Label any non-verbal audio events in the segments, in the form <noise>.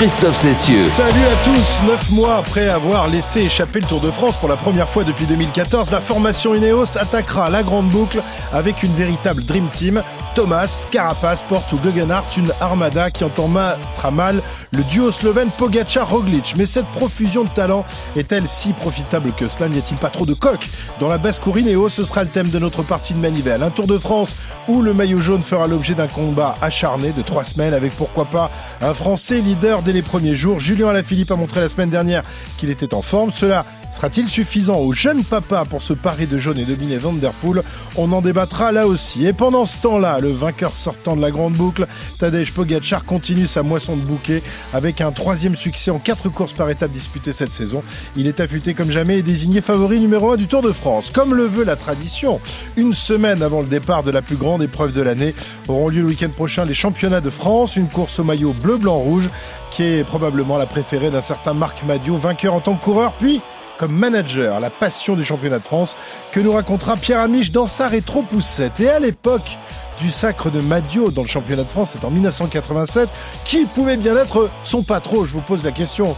Christophe Cessieux. Salut à tous Neuf mois après avoir laissé échapper le Tour de France pour la première fois depuis 2014, la formation Ineos attaquera la grande boucle avec une véritable Dream Team. Thomas, Carapace, Porte ou une armada qui entend mettre mal le duo slovène Pogacar-Roglic. Mais cette profusion de talent est-elle si profitable que cela? N'y a-t-il pas trop de coq dans la basse-cour Ineos? Ce sera le thème de notre partie de Manivelle. Un Tour de France où le maillot jaune fera l'objet d'un combat acharné de trois semaines avec pourquoi pas un Français leader les premiers jours. Julien Alaphilippe a montré la semaine dernière qu'il était en forme. Cela Sera-t-il suffisant au jeune papa pour se parer de jaune et dominer Van Der Poel On en débattra là aussi. Et pendant ce temps-là, le vainqueur sortant de la grande boucle, Tadej Pogacar, continue sa moisson de bouquet avec un troisième succès en quatre courses par étape disputées cette saison. Il est affûté comme jamais et désigné favori numéro un du Tour de France. Comme le veut la tradition, une semaine avant le départ de la plus grande épreuve de l'année, auront lieu le week-end prochain les championnats de France, une course au maillot bleu-blanc-rouge qui est probablement la préférée d'un certain Marc Madiot, vainqueur en tant que coureur, puis comme manager, la passion du championnat de France, que nous racontera Pierre Amiche dans sa rétro-poussette. Et à l'époque du sacre de Madio dans le championnat de France, c'est en 1987, qui pouvait bien être son patron? Je vous pose la question.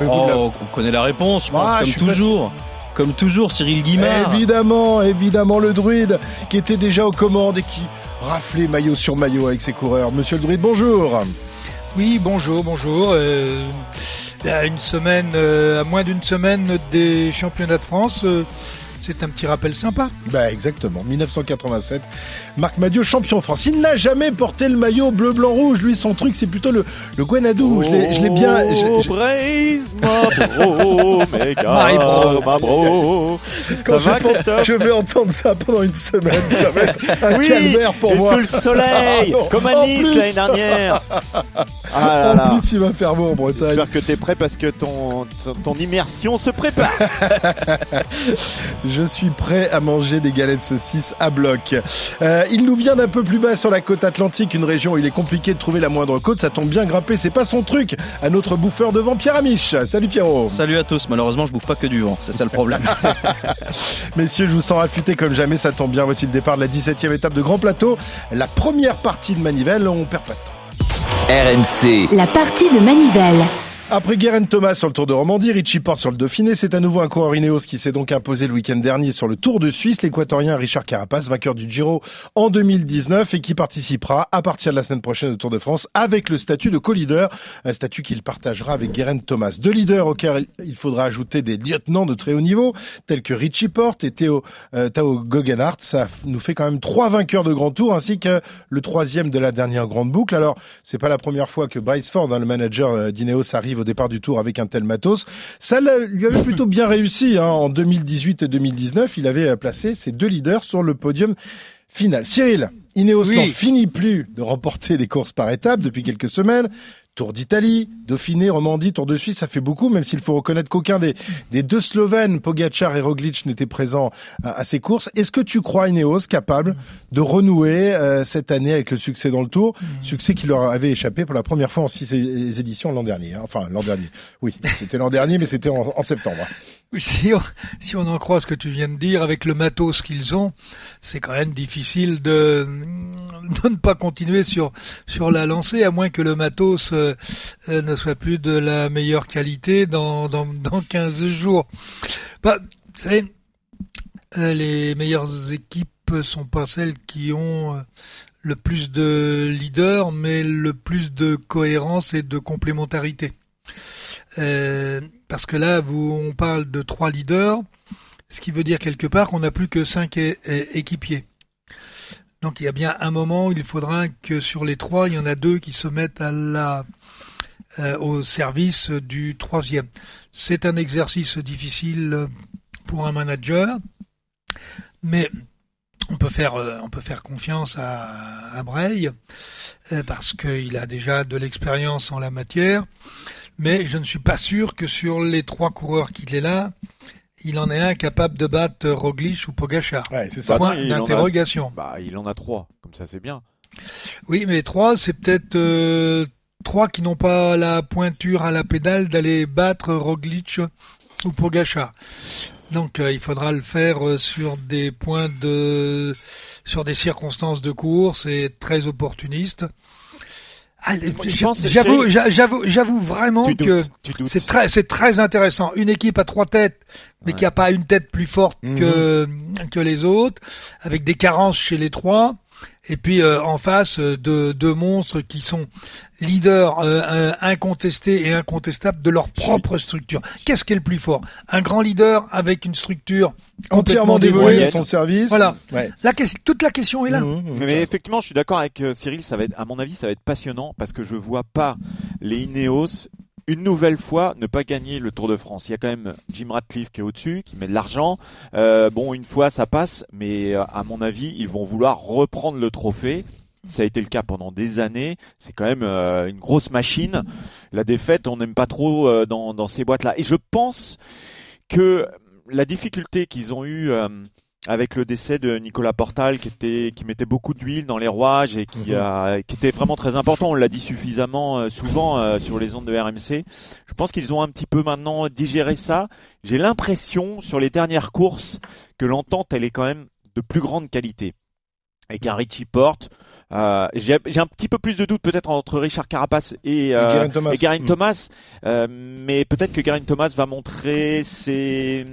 Oh, on connaît la réponse, ah, comme toujours. Comme toujours, Cyril Guimard. Évidemment, évidemment, le druide qui était déjà aux commandes et qui raflait maillot sur maillot avec ses coureurs. Monsieur le druide, bonjour. Oui, bonjour, bonjour. Euh, une semaine, euh, à moins d'une semaine des championnats de France, euh, c'est un petit rappel sympa. Bah exactement, 1987. Marc Madiot, champion de France. Il n'a jamais porté le maillot bleu, blanc, rouge. Lui, son truc, c'est plutôt le, le Guenadou. je l'ai bien. Oh, braise, ma <laughs> bro, ma bro. Quand ça je, va, je vais entendre ça pendant une semaine. Ça va être un oui, calvaire pour et moi. sous le soleil, <laughs> ah, comme à Nice l'année dernière. <laughs> Ah en plus, il va faire beau en Bretagne. J'espère que tu es prêt parce que ton, ton immersion se prépare. Je suis prêt à manger des galettes saucisses à bloc. Euh, il nous vient d'un peu plus bas sur la côte atlantique, une région où il est compliqué de trouver la moindre côte. Ça tombe bien grimper, c'est pas son truc. À notre bouffeur devant Pierre Amiche. Salut Pierrot. Salut à tous. Malheureusement, je bouffe pas que du vent. C'est ça le problème. <laughs> Messieurs, je vous sens affûté comme jamais. Ça tombe bien. Voici le départ de la 17e étape de Grand Plateau. La première partie de Manivelle. On perd pas de temps. RMC. La partie de Manivelle. Après Guérin Thomas sur le Tour de Romandie, Richie Porte sur le Dauphiné, c'est à nouveau un coureur Ineos qui s'est donc imposé le week-end dernier sur le Tour de Suisse, l'équatorien Richard Carapace, vainqueur du Giro en 2019 et qui participera à partir de la semaine prochaine au Tour de France avec le statut de co-leader, un statut qu'il partagera avec Guérin Thomas. Deux leaders auxquels il faudra ajouter des lieutenants de très haut niveau, tels que Richie Porte et Théo, euh, Tao Guggenhardt. Ça nous fait quand même trois vainqueurs de Grand Tour ainsi que le troisième de la dernière grande boucle. Alors, c'est pas la première fois que Bryce Ford, hein, le manager euh, d'Ineos, arrive au départ du tour avec un tel matos. Ça lui avait plutôt bien réussi. Hein. En 2018 et 2019, il avait placé ses deux leaders sur le podium final. Cyril, Ineos n'en finit plus de remporter des courses par étapes depuis quelques semaines. Tour d'Italie, Dauphiné, Romandie, Tour de Suisse, ça fait beaucoup, même s'il faut reconnaître qu'aucun des, des, deux Slovènes, Pogacar et Roglic, n'était présent à, ces courses. Est-ce que tu crois Ineos capable de renouer euh, cette année avec le succès dans le Tour, mm. succès qui leur avait échappé pour la première fois en six éditions l'an dernier hein. Enfin, l'an dernier. Oui, c'était l'an dernier, mais c'était en, en septembre. Si on, si on en croit ce que tu viens de dire, avec le matos qu'ils ont, c'est quand même difficile de, de ne pas continuer sur, sur la lancée, à moins que le matos euh, euh, ne soit plus de la meilleure qualité dans, dans, dans 15 jours. Bah, vous savez, euh, les meilleures équipes sont pas celles qui ont le plus de leaders, mais le plus de cohérence et de complémentarité. Parce que là, on parle de trois leaders, ce qui veut dire quelque part qu'on n'a plus que cinq équipiers. Donc il y a bien un moment où il faudra que sur les trois, il y en a deux qui se mettent euh, au service du troisième. C'est un exercice difficile pour un manager, mais on peut faire, euh, confiance à, à Bray parce qu'il a déjà de l'expérience en la matière mais je ne suis pas sûr que sur les trois coureurs qu'il est là, il en est un capable de battre Roglic ou Pogachar. Ouais, c'est ça. Point d'interrogation. Bah, il en a trois, comme ça c'est bien. Oui, mais trois, c'est peut-être euh, trois qui n'ont pas la pointure à la pédale d'aller battre Roglic ou Pogachar. Donc il faudra le faire sur des points de sur des circonstances de course et très opportunistes. Ah, j'avoue, j'avoue, j'avoue vraiment que c'est très, c'est très intéressant. Une équipe à trois têtes, mais qui a pas une tête plus forte mhm. que que les autres, avec des carences chez les trois et puis euh, en face euh, de deux monstres qui sont leaders euh, incontestés et incontestables de leur propre structure. Qu'est-ce qui est le plus fort? Un grand leader avec une structure entièrement dévouée à son service. Voilà. La, toute la question est là. Mmh, mmh, Mais effectivement, je suis d'accord avec Cyril. Ça va être, à mon avis, ça va être passionnant parce que je vois pas les Ineos une nouvelle fois ne pas gagner le Tour de France. Il y a quand même Jim Ratcliffe qui est au-dessus, qui met de l'argent. Euh, bon, une fois ça passe, mais euh, à mon avis, ils vont vouloir reprendre le trophée. Ça a été le cas pendant des années. C'est quand même euh, une grosse machine. La défaite, on n'aime pas trop dans, dans, ces boîtes-là. Et je pense que la difficulté qu'ils ont eue avec le décès de Nicolas Portal qui était qui mettait beaucoup d'huile dans les rouages et qui mhm. a qui était vraiment très important. On l'a dit suffisamment euh, souvent euh, sur les ondes de RMC je pense qu'ils ont un petit peu maintenant digéré ça. J'ai l'impression sur les dernières courses que l'entente elle est quand même de plus grande qualité et qu'un Richie Porte euh, j'ai un petit peu plus de doutes peut-être entre Richard Carapace et, euh, et Thomas, mm. mais peut-être que Garin Thomas va montrer ses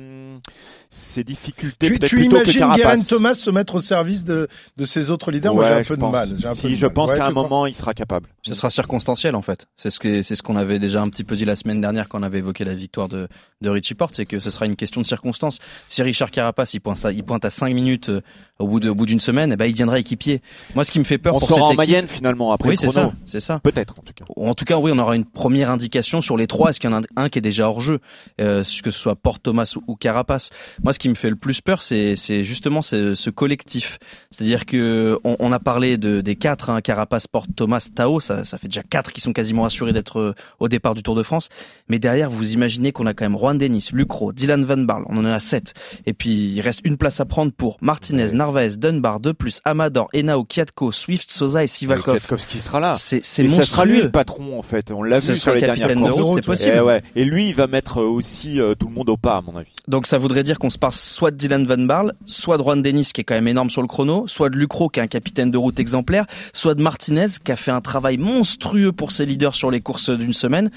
ses difficultés. Tu, tu imagines Guerin Thomas se mettre au service de, de ses autres leaders? Moi, j'ai un peu de mal. Un si, je pense qu'à un moment, il sera capable. Ce sera circonstanciel, en fait. C'est ce que c'est ce qu'on avait déjà un petit peu dit la semaine dernière quand on avait évoqué la victoire de, de Richie Porte, c'est que ce sera une question de circonstance. Si Richard Carapace, il pointe à, il pointe à 5 minutes euh, au bout de, au bout d'une semaine, eh ben, il viendra équipier. Moi, ce qui me fait peur on pour sera en Mayenne, finalement, après oui, c'est ça, c'est ça. Peut-être, en tout cas. En tout cas, oui, on aura une première indication sur les trois. Est-ce qu'il y en a un qui est déjà hors jeu, euh, que ce soit Porte, Thomas ou, Carapace. Moi, ce qui me fait le plus peur, c'est justement ce, collectif. C'est-à-dire que on, a parlé de, des quatre, hein, Carapace, Porte, Thomas, Tao, ça, ça fait déjà quatre qui sont quasiment assurés d'être euh, au départ du Tour de France. Mais derrière, vous imaginez qu'on a quand même Juan Denis, Lucro, Dylan Van Barle, on en a sept. Et puis, il reste une place à prendre pour Martinez, Narvaez, Dunbar, de plus Amador, Enao, Kiatko, Swift, Sosa et Sivakov. Qui sera là. C'est monstrueux. Ça sera lui le patron, en fait. On l'a vu sur les dernières courses. C'est possible. Et, eh ouais. et lui, il va mettre aussi euh, tout le monde au pas, à mon avis. Donc, ça voudrait dire qu'on se passe soit de Dylan Van Barle, soit de Juan Dennis qui est quand même énorme sur le chrono, soit de Lucro qui est un capitaine de route exemplaire, soit de Martinez qui a fait un travail monstrueux pour ses leaders sur les courses d'une semaine.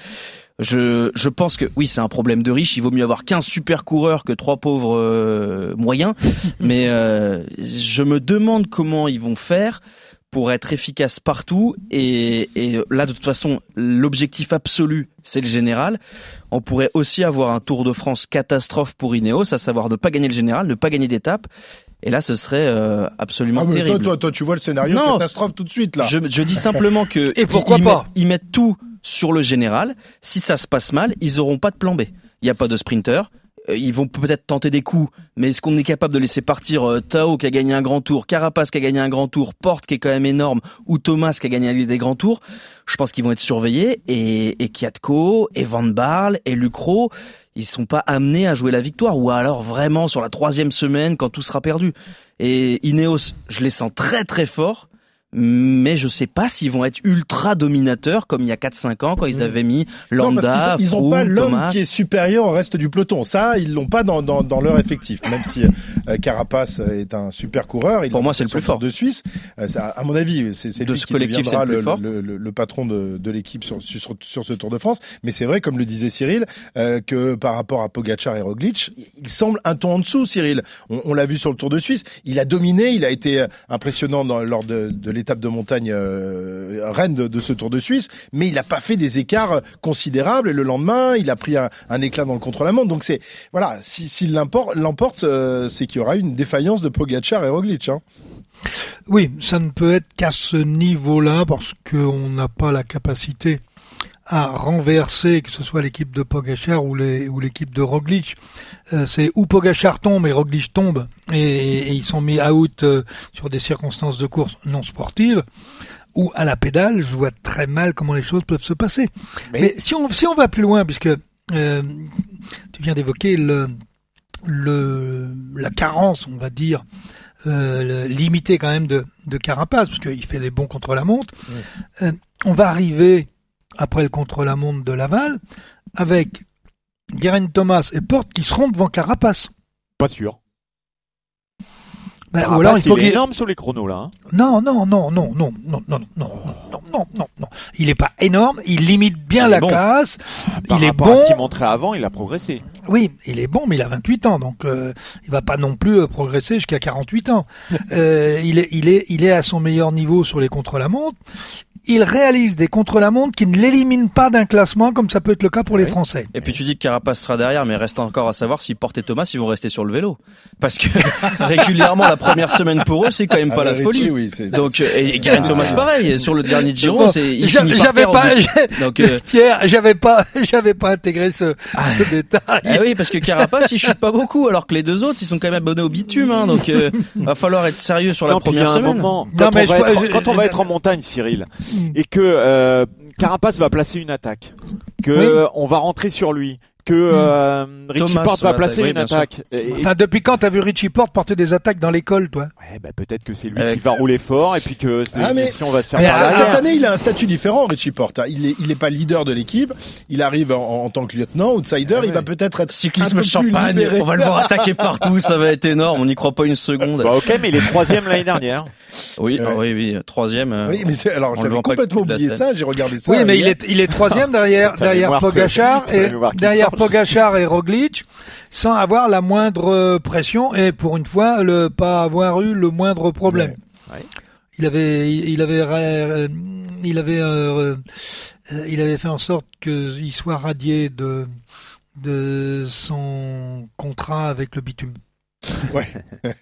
Je, je pense que oui, c'est un problème de riche. Il vaut mieux avoir 15 super coureurs que trois pauvres euh, moyens. <laughs> Mais euh, je me demande comment ils vont faire pour être efficace partout. Et, et là, de toute façon, l'objectif absolu, c'est le général. On pourrait aussi avoir un Tour de France catastrophe pour Ineos, à savoir ne pas gagner le général, ne pas gagner d'étape. Et là, ce serait euh, absolument ah, terrible. Toi, toi, toi, tu vois le scénario catastrophe tout de suite là. Je, je dis simplement que et pourquoi pas ils mettent tout sur le général. Si ça se passe mal, ils auront pas de plan B. Il n'y a pas de sprinter. Euh, ils vont peut-être tenter des coups, mais est-ce qu'on est capable de laisser partir euh, Tao qui a gagné un grand tour, Carapace qui a gagné un grand tour, Porte qui est quand même énorme, ou Thomas qui a gagné des grands tours? Je pense qu'ils vont être surveillés et, et Kiatko, et Van Barle, et Lucro, ils sont pas amenés à jouer la victoire, ou alors vraiment sur la troisième semaine quand tout sera perdu. Et Ineos, je les sens très très forts mais je sais pas s'ils vont être ultra dominateurs comme il y a 4-5 ans quand ils mm. avaient mis Lambda, ils ont, pas l'homme qui est supérieur au reste du peloton. Ça, ils l'ont pas dans, dans, dans, leur effectif. Même si euh, Carapace est un super coureur, il pour moi c'est le plus fort de Suisse. Euh, à mon avis, c'est lui qui deviendra le, le, le, le, patron de, de l'équipe sur, sur, sur, ce Tour de France. Mais c'est vrai, comme le disait Cyril, euh, que par rapport à Pogacar et Roglic, il semble un ton en dessous. Cyril, on, on l'a vu sur le Tour de Suisse, il a dominé, il a été impressionnant dans, lors de, de étape de montagne euh, reine de, ce Tour de Suisse, mais il n'a pas fait des écarts considérables. Et le lendemain, il a pris un, éclat dans le contre-la-montre. Donc c'est voilà, s'il si, l'emporte, euh, c'est qu'il y aura une défaillance de Pogacar et Roglic. Hein. Oui, ça ne peut être qu'à ce niveau-là parce qu'on n'a pas la capacité à renverser, que ce soit l'équipe de Pogachar ou l'équipe de Roglic. Euh, c'est où Pogachar tombe et Roglic tombe et, ils sont mis out euh, sur des circonstances de course non sportives ou à la pédale, je vois très mal comment les choses peuvent se passer. Mais, si on si on va plus loin, puisque euh, tu viens d'évoquer le, le la carence, on va dire, euh, limitée quand même de, de Carapace, parce qu'il fait des bons contre la montre. on va arriver après le contre-la-montre de Laval, avec Guerin Thomas et Porte qui seront devant Carapace. Pas sûr. Ben, Carapace, ou alors il faut est énorme sur les chronos là. hein. Non, non, non, non, non, non, non, non, non, non, non. Il est pas énorme, il limite bien Il la bon. casse. Par il est bon. à ce qu'il montrait avant, il a progressé. Oui, il est bon, mais il a 28 ans, donc euh, il va pas non plus euh, progresser jusqu'à 48 ans. Euh, il est, il est, il est à son meilleur niveau sur les contre-la-montre. Il réalise des contre-la-montre qui ne l'éliminent pas d'un classement, comme ça peut être le cas pour les Français. Et puis tu dis que Carapace sera derrière, mais reste encore à savoir si Porte et Thomas ils vont rester sur le vélo, parce que <laughs> régulièrement la première semaine pour eux c'est quand même pas Ah, la Richie, folie. oui, c'est- Donc euh, et, et Ah. Thomas pareil sur le dernier Giro, c'est j'avais pas, Donc euh, <laughs> Pierre, j'avais pas, <laughs> j'avais pas intégré ce, ce détail. ah oui parce que Carapace il chute pas beaucoup, alors que les deux autres ils sont quand même abonnés au bitume, hein, donc euh, va falloir être sérieux sur la Non, première semaine. moment, Non, quand, mais on va je- être, je- quand on je- va être en montagne, Cyril. Et que euh, Carapace va placer une attaque, que Oui. on va rentrer sur lui, que euh, Richie Thomas Porte va placer une attaque. Et- Enfin, depuis quand t'as vu Richie Porte porter des attaques dans l'école, toi? Ouais, bah, peut-être que c'est lui Avec- qui va rouler fort et puis que Ah, mais- va se faire Mais par Cette année, il a un statut différent, Richie Porte. hein. Il est, il est pas leader de l'équipe. Il arrive en, en tant que lieutenant, outsider. Ah il ouais. va peut-être être un Cyclisme peu champagne, on va le voir attaquer partout, ça va être énorme, on n'y croit pas une seconde. Bah, ok, mais il est troisième l'année dernière. Oui, Ouais. ah oui, oui, troisième. euh, Oui, mais c'est- alors j'avais complètement oublié ça. J'ai regardé ça. Oui, mais il est, il est troisième derrière, derrière Pogachar et derrière. Pogachar et Roglic, sans avoir la moindre pression et pour une fois, le pas avoir eu le moindre problème. Ouais. Ouais. Il avait, il il avait, euh, il avait, euh, euh, il avait fait en sorte qu'il soit radié de de son contrat avec le bitume. <laughs>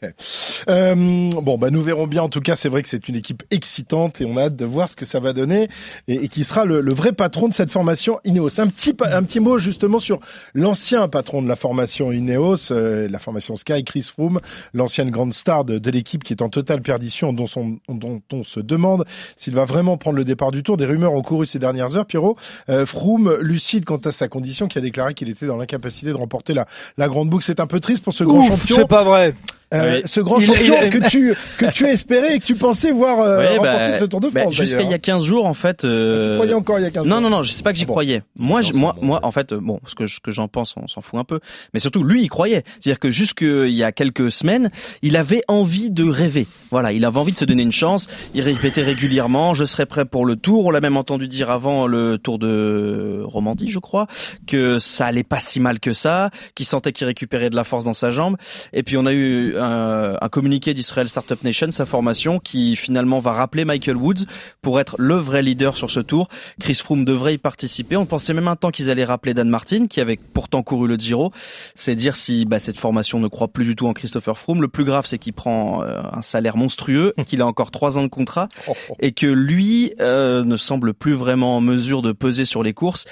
Euh, bon, bah nous verrons bien. En tout cas, c'est vrai que c'est une équipe excitante et on a hâte de voir ce que ça va donner et, et qui sera le, le vrai patron de cette formation Ineos. Un petit, un petit mot justement sur l'ancien patron de la formation Ineos, euh, la formation Sky, Chris Froome, l'ancienne grande star de, de l'équipe qui est en totale perdition, dont, son- dont on se demande s'il va vraiment prendre le départ du Tour. Des rumeurs ont couru ces dernières heures. Pierrot, euh, Froome lucide quant à sa condition, qui a déclaré qu'il était dans l'incapacité de remporter la, la grande boucle. C'est un peu triste pour ce grand champion. Pas vrai. Euh, Oui. ce grand Il- champion il- que tu que tu espérais et que tu pensais voir euh, Ouais, remporter bah, ce Tour de bah, France. Jusqu'à il y a d'ailleurs. 15 jours, en fait. Tu euh, croyais encore il y a 15 Non, jours. non, non, je sais pas que j'y Ah bon. croyais. Moi, je- moi, moi, en fait, bon, ce que, ce que j'en pense, on s'en fout un peu. Mais surtout, lui, il croyait. C'est-à-dire que jusqu'il y a quelques semaines, il avait envie de rêver. Voilà, il avait envie de se donner une chance. Il répétait régulièrement, je serai prêt pour le tour. On l'a même entendu dire avant le tour de Romandie, je crois, que ça allait pas si mal que ça, qu'il sentait qu'il récupérait de la force dans sa jambe. Et puis, on a eu un, un communiqué d'Israel Startup Nation, sa formation, qui finalement va rappeler Michael Woods pour être le vrai leader sur ce tour. Chris Froome devrait y participer. On pensait même un temps qu'ils allaient rappeler Dan Martin, qui avait pourtant couru le Giro. C'est dire si bah, cette formation ne croit plus du tout en Christopher Froome. Le plus grave, c'est qu'il prend euh, un salaire monstrueux, <laughs> qu'il a encore trois ans de contrat Oh, oh. et que lui euh, ne semble plus vraiment en mesure de peser sur les courses.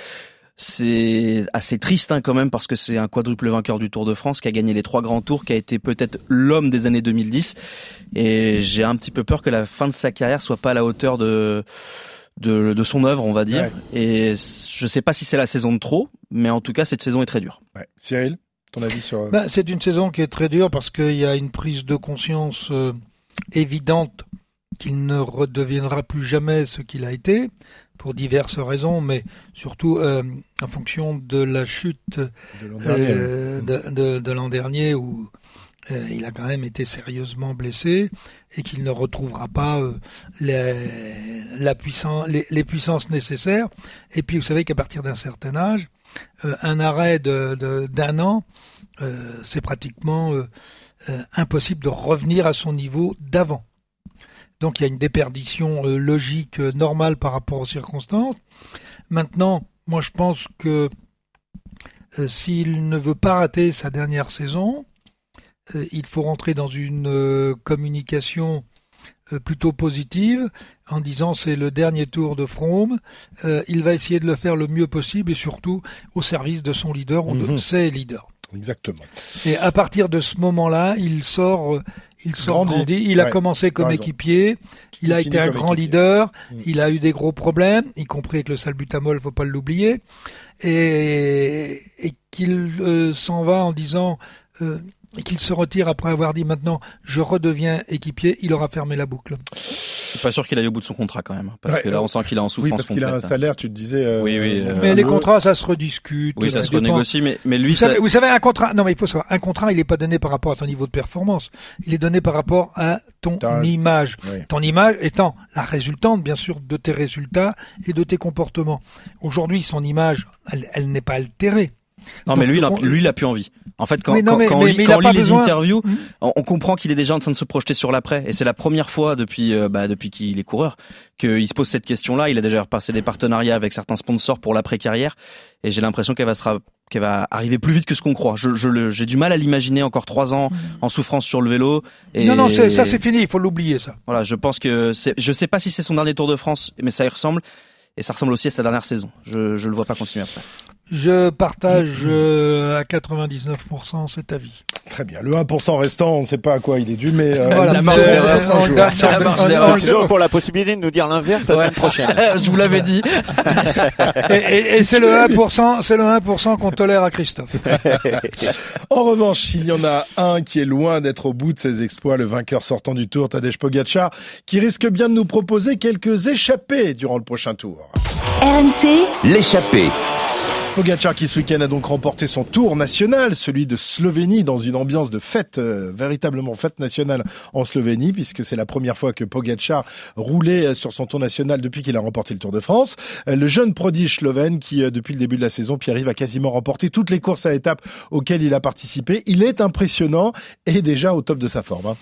C'est assez triste hein, quand même parce que c'est un quadruple vainqueur du Tour de France qui a gagné les trois grands tours, qui a été peut-être l'homme des années 2010. Et j'ai un petit peu peur que la fin de sa carrière soit pas à la hauteur de de, de son œuvre, on va dire. Ouais. Et je sais pas si c'est la saison de trop, mais en tout cas cette saison est très dure. Ouais. Cyril, ton avis sur euh, Ben, c'est une saison qui est très dure parce qu'il y a une prise de conscience euh, évidente qu'il ne redeviendra plus jamais ce qu'il a été, pour diverses raisons, mais surtout euh, en fonction de la chute de l'an dernier euh, de, de- de l'an dernier où euh, il a quand même été sérieusement blessé et qu'il ne retrouvera pas euh, les, la puissance, les, les puissances nécessaires. Et puis vous savez qu'à partir d'un certain âge, un arrêt de- d'un an, c'est pratiquement impossible de revenir à son niveau d'avant. Donc il y a une déperdition euh, logique euh, normale par rapport aux circonstances. Maintenant, moi je pense que euh, s'il ne veut pas rater sa dernière saison, euh, il faut rentrer dans une euh, communication plutôt positive en disant c'est le dernier tour de Froome, il va essayer de le faire le mieux possible et surtout au service de son leader ou de Mhm. ses leaders. Exactement. Et à partir de ce moment-là, il sort, il grandi. Il a Ouais, commencé comme équipier. Il, Il a été un grand équipier. leader. Mm. Il a eu des gros problèmes, y compris avec le salbutamol, faut pas l'oublier. Et, et qu'il euh, s'en va en disant, euh, et qu'il se retire après avoir dit maintenant je redeviens équipier, il aura fermé la boucle. Je suis pas sûr qu'il aille au bout de son contrat quand même, parce Ouais, que là on sent qu'il est en Oui, souffrance parce qu'il a un salaire, tu te disais. euh, Oui, oui, euh, euh, Mais les le- contrats, ça se rediscute. Oui, ça se dépend. renégocie, mais, mais lui, Vous ça- savez, vous savez, un contrat, non mais il faut savoir, un contrat, il n'est pas donné par rapport à ton niveau de performance, il est donné par rapport à ton Ta- image. Oui. Ton image étant la résultante, bien sûr, de tes résultats et de tes comportements. Aujourd'hui, son image, elle, elle n'est pas altérée. Non, Donc, mais lui, il a, lui, il a plus envie. En fait, quand, Oui, non, quand, mais- quand on lit, quand on les besoin- interviews, Hmm. on, on comprend qu'il est déjà en train de se projeter sur l'après. Et c'est la première fois depuis, euh, bah, depuis qu'il est coureur qu'il se pose cette question-là. Il a déjà repassé des partenariats avec certains sponsors pour l'après-carrière. Et j'ai l'impression qu'elle va, se qu'elle va arriver plus vite que ce qu'on croit. Je, j'ai du mal à l'imaginer encore trois ans en souffrance sur le vélo. Et Non, non, ça c'est fini, il faut l'oublier ça. Voilà, je pense que je sais pas si c'est son dernier Tour de France, mais ça y ressemble. Et ça ressemble aussi à sa dernière saison. Je, je le vois pas continuer après. Je partage euh, à 99% cet avis. Très bien. Le 1% restant, on ne sait pas à quoi il est dû, mais euh, Voilà. la marge d'erreur, euh, on joue. donne- C'est la marge d'erreur. toujours pour la possibilité de nous dire l'inverse la Ouais. semaine prochaine. <laughs> je vous l'avais dit. <laughs> Et, et- et c'est le 1%, c'est le 1% qu'on tolère à Christophe. <laughs> En revanche, il y en a un qui est loin d'être au bout de ses exploits, le vainqueur sortant du tour, Tadej Pogacar, qui risque bien de nous proposer quelques échappées durant le prochain tour. RMC, L'échappée. Pogacar qui ce week-end a donc remporté son tour national, celui de Slovénie, dans une ambiance de fête, euh, véritablement fête nationale en Slovénie, puisque c'est la première fois que Pogacar roulait euh, sur son tour national depuis qu'il a remporté le Tour de France. Euh, le jeune prodige slovène qui, euh, depuis le début de la saison, Pierre-Yves a quasiment remporté toutes les courses à étapes auxquelles il a participé. Il est impressionnant et déjà au top de sa forme. hein.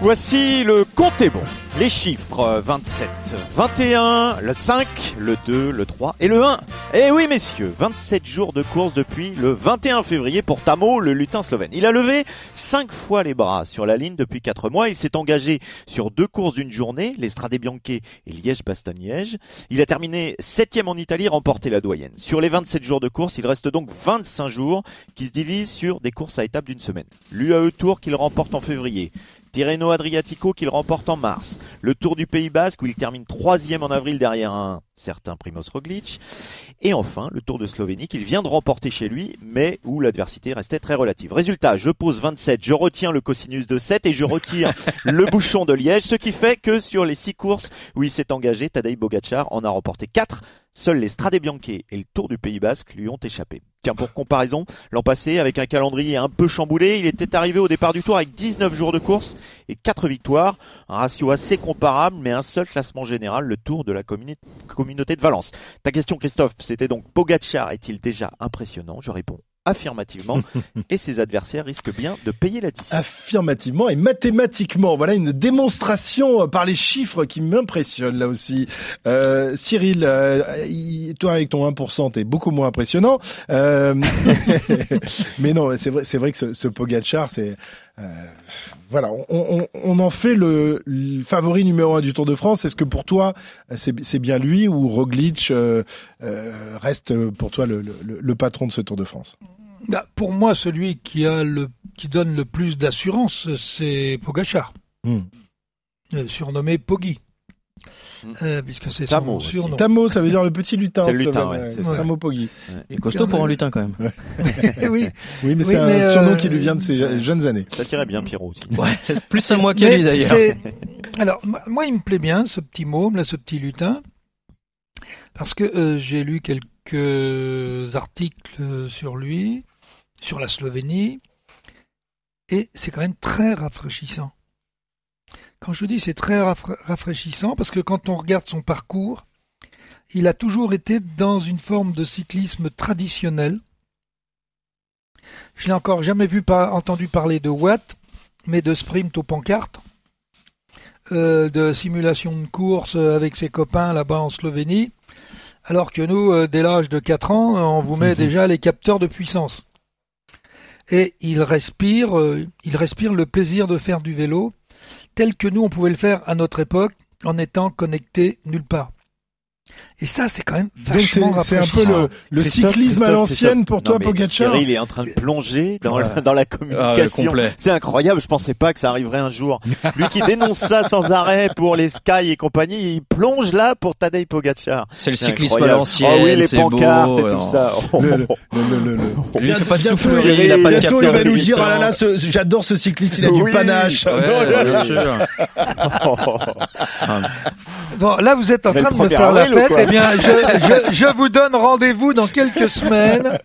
Voici le compte est bon. Les chiffres euh, 27, 21, le 5, le 2, le 3 et le 1. Eh oui messieurs, 27 jours de course depuis le 21 février pour Tamo, le lutin slovène. Il a levé 5 fois les bras sur la ligne depuis 4 mois. Il s'est engagé sur deux courses d'une journée, l'Estrade Bianche et Liège-Bastogne-Liège. Il a terminé 7 en Italie, remporté la doyenne. Sur les 27 jours de course, il reste donc 25 jours qui se divisent sur des courses à étapes d'une semaine. L'UAE Tour qu'il remporte en février. Tirreno Adriatico qu'il remporte en mars. Le Tour du Pays Basque où il termine troisième en avril derrière un certain Primoz Roglic. Et enfin, le Tour de Slovénie qu'il vient de remporter chez lui, mais où l'adversité restait très relative. Résultat, je pose 27, je retiens le cosinus de 7 et je retire <laughs> le bouchon de Liège, ce qui fait que sur les six courses où il s'est engagé, Tadej Bogacar en a remporté 4. Seuls les Strade Bianche et le Tour du Pays Basque lui ont échappé. Tiens, pour comparaison, l'an passé, avec un calendrier un peu chamboulé, il était arrivé au départ du tour avec 19 jours de course et 4 victoires. Un ratio assez comparable, mais un seul classement général, le tour de la communauté de Valence. Ta question, Christophe, c'était donc Pogacar est-il déjà impressionnant? Je réponds affirmativement <laughs> et ses adversaires risquent bien de payer l'addition. Affirmativement et mathématiquement. Voilà une démonstration euh, par les chiffres qui m'impressionne là aussi. Euh, Cyril, euh, toi avec ton 1%, t'es beaucoup moins impressionnant. Euh, <laughs> mais non, c'est vrai, c'est vrai que ce, ce Pogacar, c'est voilà, on, on, on en fait le, le favori numéro un du Tour de France. Est-ce que pour toi, c'est bien lui ou Roglic euh, euh, reste pour toi le, le, le patron de ce Tour de France? Bah, Pour moi, celui qui a le qui donne le plus d'assurance, c'est Pogachar, Hmm. euh, surnommé Poggy, Hmm. Euh, puisque c'est Tamo son surnom. Tamo, ça veut dire le petit lutin. C'est le lutin, ouais, ouais. c'est ça. Tamo Poggi. Il est costaud pour un lutin quand même. <laughs> Oui. Oui, mais Oui, c'est un euh, surnom qui lui vient de ses je- jeunes années. Ça tirait bien Pierrot aussi. Ouais, <laughs> plus à moi Mais lui d'ailleurs. c'est- Alors, moi, il me plaît bien, ce petit môme, là, ce petit lutin, parce que euh, j'ai lu quelques articles sur lui, sur la Slovénie, et c'est quand même très rafraîchissant. Quand je dis c'est très rafra- rafraîchissant, parce que quand on regarde son parcours, il a toujours été dans une forme de cyclisme traditionnel. Je n'ai encore jamais vu pas entendu parler de Watt, mais de sprint aux pancartes, euh, de simulation de course avec ses copains là-bas en Slovénie, alors que nous, euh, dès l'âge de 4 ans, on vous met Mhm. déjà les capteurs de puissance. Et il respire, euh, il respire le plaisir de faire du vélo, tel que nous on pouvait le faire à notre époque, en étant connecté nulle part. Et ça, c'est quand même Donc c'est vachement c'est un peu le, le Christophe, cyclisme à l'ancienne pour Non, toi, Pogacar. Cyril est en train de plonger dans, la, dans la Ah, communication. complet. c'est incroyable, je pensais pas que ça arriverait un jour. Lui qui dénonce ça sans arrêt pour les Sky et compagnie, il plonge là pour Tadej Pogacar. C'est le C'est cyclisme à incroyable. l'ancienne. Oh oui, les pancartes beau, et tout alors. ça. Oh, Le- le- oh, oh. le- le- le- le- Lui, il fait pas de soufflerie, il a pas de bientôt, il va nous dire, ah là là, ce- j'adore ce cycliste, il a du panache. Ouais, <laughs> Bon, là, vous êtes en train de me 1er faire la fête. Eh bien, je, je, je vous donne rendez-vous dans quelques semaines.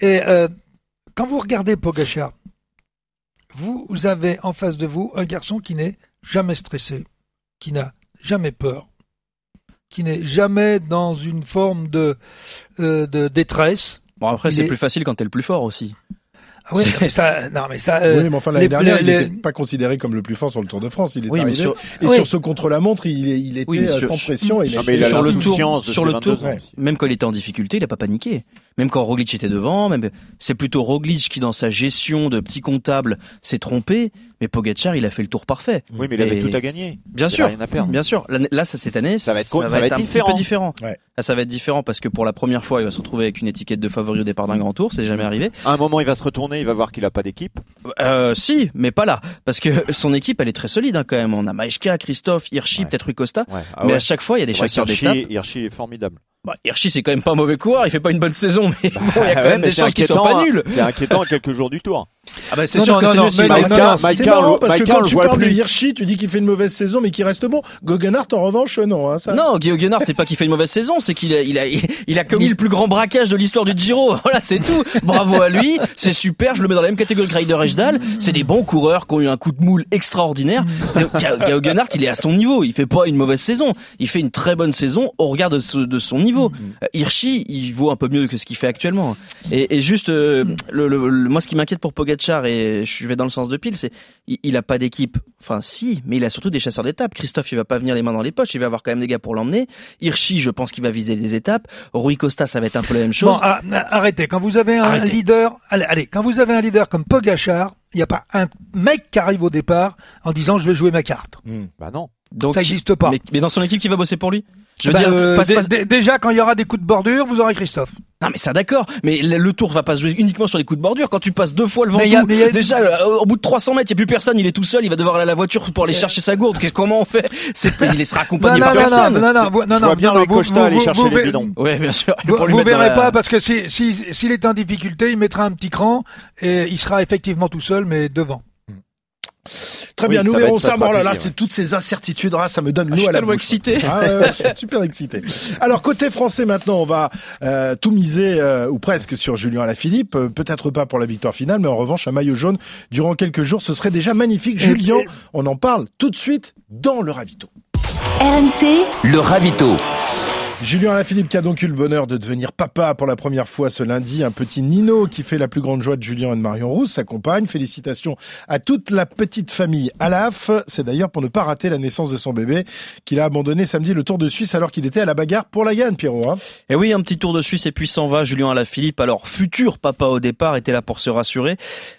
Et euh, quand vous regardez Pogachar, vous, vous avez en face de vous un garçon qui n'est jamais stressé, qui n'a jamais peur, qui n'est jamais dans une forme de, euh, de détresse. Bon après c'est est- plus facile quand t'es le plus fort aussi. Ah oui, non, mais ça, non, mais ça, euh, oui, mais enfin l'année les- dernière, il n'était pas considéré comme le plus fort sur le Tour de France. Il est Oui, mais arrivé. sur, Et Oui. sur ce contre-la-montre, il, il était Oui, euh, sur- sans pression. et Non, mais il a Sur le tour- l'insouciance de sur ses le 22 tour, ans ouais. aussi. même quand il était en difficulté, il a pas paniqué. Même quand Roglic était devant, même c'est plutôt Roglic qui dans sa gestion de petit comptable s'est trompé, mais Pogacar il a fait le tour parfait. Oui, mais il avait Et- tout à gagner. Bien Il sûr, rien à perdre. bien sûr. Là, cette année, Ça va être co- ça va être un différent. petit peu différent. Ouais. Là, ça va être différent parce que pour la première fois, il va se retrouver avec une étiquette de favori au départ d'un grand tour. C'est jamais arrivé. À un moment, il va se retourner, il va voir qu'il a pas d'équipe. Euh, si, mais pas là, parce que son équipe, elle est très solide hein, quand même. On a Maeshka, Christophe, Hirschi, Ouais. peut-être Rui Costa. Ouais. Ah mais à chaque fois, il y a des chasseurs d'étapes. Hirschi est formidable. Bah, Hirschi, c'est quand même pas un mauvais coureur. Il fait pas une bonne saison, mais bon, il y a quand Ouais, même des c'est chances qu'il soit inquiétant, pas nul. C'est inquiétant à <laughs> quelques jours du tour. Ah bah, c'est sûr non, que c'est mieux si Maïka- marrant que quand tu parles de. Hirschi, tu dis qu'il fait une mauvaise saison mais qu'il reste bon. Goggenhardt, en revanche, non. Hein, ça. Non, Guénard, c'est pas qu'il fait une mauvaise saison, c'est qu'il a, il a, il a commis le plus grand braquage de l'histoire du Giro. <laughs> Voilà, c'est tout. Bravo à lui. C'est super. Je le mets dans la même catégorie que Ryder Ejdal. C'est des bons coureurs qui ont eu un coup de moule extraordinaire. Guénard, il est à son niveau. Il fait pas une mauvaise saison. Il fait une très bonne saison au regard de, ce- de son niveau. Euh, Hirschi, il vaut un peu mieux que ce qu'il fait actuellement. Et, et juste, euh, le, le- le- moi, ce qui m'inquiète pour Pogacar, et je vais dans le sens de pile, c'est il, il a pas d'équipe. Enfin, si, mais il a surtout des chasseurs d'étapes. Christophe, il va pas venir les mains dans les poches. Il va avoir quand même des gars pour l'emmener. Hirschi, je pense qu'il va viser les étapes. Rui Costa, ça va être un peu la même chose. Bon, ah, arrêtez. Quand vous avez un Arrêtez. leader, allez, allez, quand vous avez un leader comme Pogachar, il n'y a pas un mec qui arrive au départ en disant je vais jouer ma carte. Bah non. Donc, ça n'existe pas. mais, mais dans son équipe qui va bosser pour lui? Je veux Bah, dire, euh, passe- passe- dé- déjà quand il y aura des coups de bordure, vous aurez Christophe. Non mais ça d'accord, mais le, tour va pas se jouer uniquement sur les coups de bordure. Quand tu passes deux fois le Mais il y a- Ventoux, y a- déjà euh, au bout de 300 mètres, il y a plus personne, il est tout seul, il va devoir aller à la voiture pour aller chercher sa gourde. Qu'est-ce comment on fait? C'est il sera Non, accompagné non, par non, non, personne. non, non, non, non, vois bien non, Rui vous- vous- aller chercher vous les bidons. Ouais, bien sûr. Vous, Pour lui dans verrez la- pas parce que si si s'il est en difficulté, il mettra un petit cran et il sera effectivement tout seul, mais devant. Très Oui, bien, nous ça verrons ça. Bon, là, c'est ouais. toutes ces incertitudes. Ah, ça me donne Ah, l'eau à la bouche. excité. Ah, ouais, ouais, je suis super excité. Alors côté français maintenant, on va euh, tout miser euh, ou presque sur Julien Alaphilippe. Euh, Peut-être pas pour la victoire finale, mais en revanche un maillot jaune durant quelques jours, ce serait déjà magnifique. Et- Julien, et- on en parle tout de suite dans le ravito. RMC, Le ravito. Julien Alaphilippe qui a donc eu le bonheur de devenir papa pour la première fois ce lundi, un petit Nino qui fait la plus grande joie de Julien et de Marion Rousse, sa compagne. Félicitations à toute la petite famille Alaf. C'est d'ailleurs pour ne pas rater la naissance de son bébé qu'il a abandonné samedi le Tour de Suisse alors qu'il était à la bagarre pour la gagne, Pierrot. hein. Et oui, un petit tour de Suisse et puis s'en va. Julien Alaphilippe, alors futur papa au départ, était là pour se rassurer.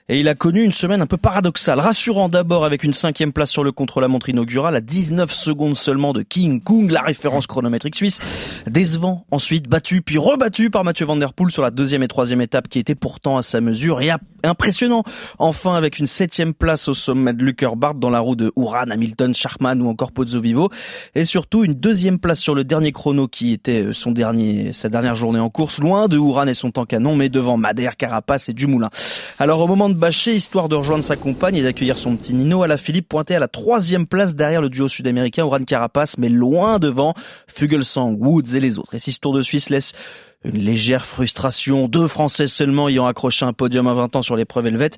Et il a connu une semaine un peu paradoxale. Rassurant d'abord avec une cinquième place sur le contre-la-montre inaugurale à 19 secondes seulement de King Kung, la référence chronométrique suisse. Décevant, ensuite battu puis rebattu par Mathieu Van Der Poel sur la deuxième et troisième étape qui était pourtant à sa mesure et impressionnant. Enfin avec une septième place au sommet de Luckerbart dans la roue de Uran, Hamilton, Sharman ou encore Pozzo Vivo. Et surtout une deuxième place sur le dernier chrono qui était euh, son dernier, sa dernière journée en course, loin de Uran et son temps canon, mais devant Madère, Carapace et Dumoulin. Alors au moment de bâcher, histoire de rejoindre sa compagne et d'accueillir son petit Nino, à la Philippe pointait à la troisième place derrière le duo sud-américain Uran Carapace, mais loin devant Fugelsang, Et si ce Tour de Suisse laisse une légère frustration, deux Français seulement ayant accroché un podium à 20 ans sur l'épreuve helvète,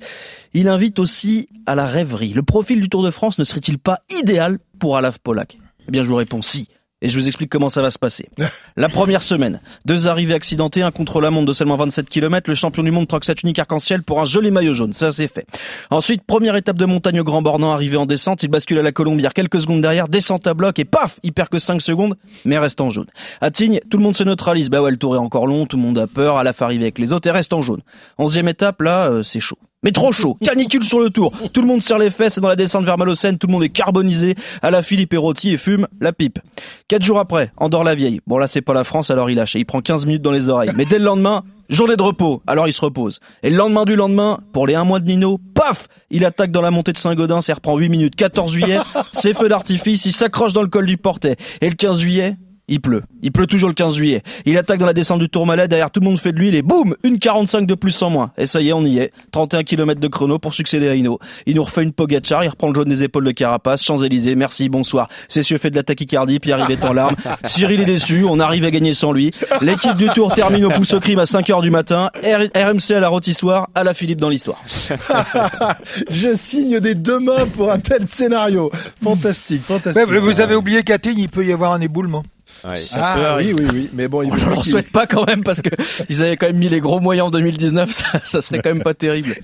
il invite aussi à la rêverie. Le profil du Tour de France ne serait-il pas idéal pour Alaf Polak Eh bien je vous réponds si. Et je vous explique comment ça va se passer. <laughs> La première semaine, deux arrivées accidentées, un contre-la-montre de seulement 27 km, le champion du monde troque cette unique arc-en-ciel pour un joli maillot jaune, ça c'est fait. Ensuite, première étape de montagne au Grand Bornand, arrivé en descente, il bascule à la Colombière quelques secondes derrière, descente à bloc et paf, il perd que 5 secondes, mais reste en jaune. À Tignes, tout le monde se neutralise, bah ouais, le tour est encore long, tout le monde a peur, à la arrive avec les autres et reste en jaune. Onzième étape, là, euh, c'est chaud. Mais trop chaud, <laughs> canicule sur le tour. Tout le monde serre les fesses et dans la descente vers Malocène, tout le monde est carbonisé à la Philippe et rôti et fume la pipe. Quatre jours après, Andorre la vieille. Bon là c'est pas la France, alors il lâche et il prend 15 minutes dans les oreilles. Mais dès le lendemain, journée de repos, alors il se repose. Et le lendemain du lendemain, pour les un mois de Nino, paf Il attaque dans la montée de Saint-Gaudin, ça reprend 8 minutes. 14 juillet, c'est feu d'artifice, il s'accroche dans le col du Portet. Et le 15 juillet, il pleut. Il pleut toujours le 15 juillet. Il attaque dans la descente du Tourmalet, derrière tout le monde fait de lui, et boum Une 45 de plus en moins. Et ça y est, on y est. 31 km de chrono pour succéder à Hino. Il nous refait une Pogacar, il reprend le jaune des épaules de Carapace, Champs-Élysées, merci, bonsoir. Cessieux fait de la tachycardie, Pierre est en larmes. <laughs> Cyril est déçu, on arrive à gagner sans lui. L'équipe du Tour termine au pouce au crime à 5h du matin. R- RMC à la rôtissoire, à la Philippe dans l'histoire. <laughs> Je signe des deux mains pour un tel scénario. Fantastique, fantastique. Ouais, vous avez oublié qu'à Tignes, il peut y avoir un éboulement. Ouais. Ah oui, oui, oui. Mais bon, On leur souhaite pas quand même parce que ils avaient quand même mis les gros moyens en 2019, ça, ça serait quand même pas terrible.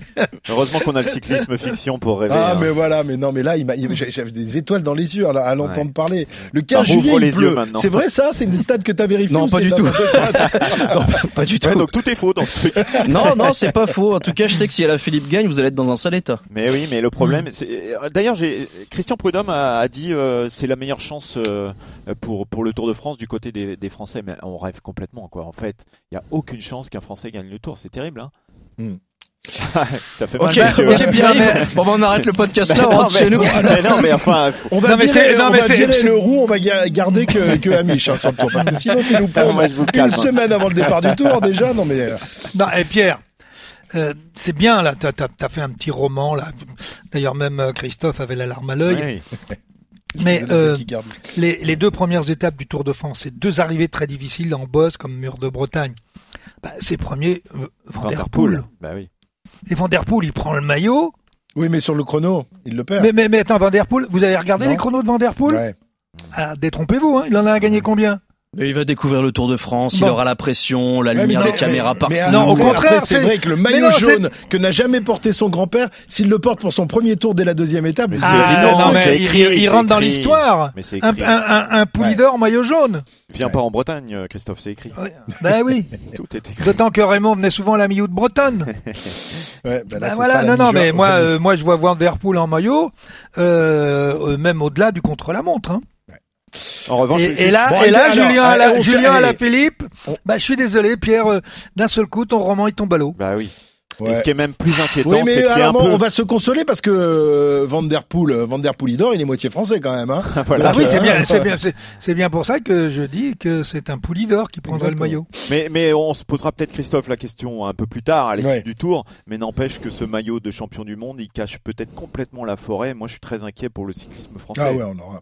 Heureusement qu'on a le cyclisme fiction pour rêver. Ah hein. mais voilà, mais non, mais là, il j'avais des étoiles dans les yeux à, à l'entendre parler. Le 15 Ah, rouvre juillet, il les pleut. yeux maintenant. C'est vrai ça C'est une stade que t'as vérifié <laughs> Non, pas du tout. Non, pas du tout. Ouais, donc tout est faux dans ce truc. <laughs> Non, non, c'est pas faux. En tout cas, je sais que si la Philippe gagne, vous allez être dans un sale état. Mais oui, mais le problème, c'est euh, d'ailleurs, j'ai Christian Prudhomme a, a dit euh, c'est la meilleure chance euh, pour pour le Tour de France du côté des, des Français. Mais on rêve complètement quoi. En fait, il y a aucune chance qu'un Français gagne le Tour. C'est terrible, hein. Hmm. <laughs> Ça fait mal. Ok, yeux, ok, hein. Pierre. Bon, bah, on arrête le podcast là, on rentre chez nous. <laughs> mais non, mais enfin, faut- On va Non, mais virer, c'est- non, on va virer le roux, on va ga- garder que, que Amish hein, sur le tour. Parce que sinon, tu nous prends Moi, je vous une calme. semaine avant le départ du tour déjà. Non mais euh, Non, et Pierre, euh, c'est bien là, t'as as, fait un petit roman là. D'ailleurs même euh, Christophe avait la larme à l'œil. Ouais. Mais euh, les, les deux premières étapes du Tour de France, c'est deux arrivées très difficiles en bosse comme mur de Bretagne. Bah, c'est premier euh, Van, Van der der Poel. Poel. Bah oui. Et Van der Poel, il prend le maillot. Oui, mais sur le chrono, il le perd. Mais, mais, mais attends, Van der Poel, vous avez regardé Non. les chronos de Van der Poel? Ouais. ah, Détrompez-vous, hein, il en a gagné combien? Mais il va découvrir le Tour de France, il aura la pression, la lumière, les caméras partout. Non, au contraire, c'est vrai que le maillot non, jaune que n'a jamais porté son grand-père, s'il le porte pour son premier tour dès la deuxième étape, Mais Ah, évident, non, mais il, écrit, il c'est rentre dans l'histoire. Mais c'est Un, un, un, un Poulidor maillot jaune. Viens pas en Bretagne, euh, Christophe, c'est écrit. Ben oui. <laughs> Tout est écrit. D'autant que Raymond venait souvent à la mi-août bretonne. <laughs> Ouais, ben là, Ben c'est voilà, ça, non, non, mais moi, euh, moi, je vois Van Der Poel en maillot, euh, même au-delà du contre-la-montre. Hein. En revanche, Et, je- et là, Bon, et là, alors, Julien, à la, se- Julien à la. Philippe. Bah, je suis désolé, Pierre. euh, D'un seul coup, ton roman il tombe à l'eau. bah oui. Ouais. Et ce qui est même plus inquiétant, Oui, c'est que c'est un peu. on va se consoler parce que euh, Van der Poel, euh, Van der Poelidor, il est moitié français quand même. Hein. <laughs> Voilà. Bah oui, c'est bien, <laughs> c'est bien, c'est- bien pour ça que je dis que c'est un Poulidor qui prendra le maillot. Mais, mais on se posera peut-être, Christophe, la question un peu plus tard, à l'issue Ouais. du tour. Mais n'empêche que ce maillot de champion du monde, il cache peut-être complètement la forêt. Moi, je suis très inquiet pour le cyclisme français. Ah ouais, on aura.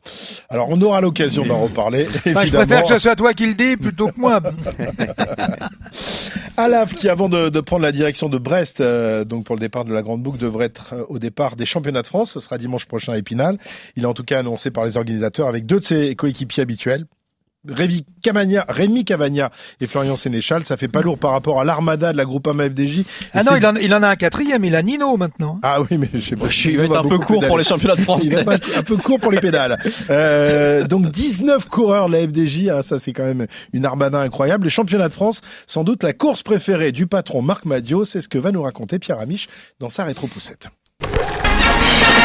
Alors, on aura l'occasion d'en reparler. Bah, je préfère que ce soit toi qui le dis plutôt que moi. <laughs> Alaf, qui avant de, de prendre la direction de Brest, euh, donc pour le départ de la Grande Boucle, devrait être euh, au départ des championnats de France. Ce sera dimanche prochain à Épinal. Il est en tout cas annoncé par les organisateurs avec deux de ses coéquipiers habituels. Rémi Cavagna, Rémi Cavagna et Florian Sénéchal, ça fait pas lourd par rapport à l'armada de la Groupama FDJ. Ah non, il en, il en a un quatrième, il a Nino maintenant. Ah oui, mais je sais pas. Il va être un peu court pour les championnats de France. Il va être un, un peu court pour les pédales. Euh, donc 19 coureurs la FDJ, hein, ça c'est quand même une armada incroyable. Les championnats de France, sans doute la course préférée du patron Marc Madio, c'est ce que va nous raconter Pierre Amiche dans sa rétro-poussette.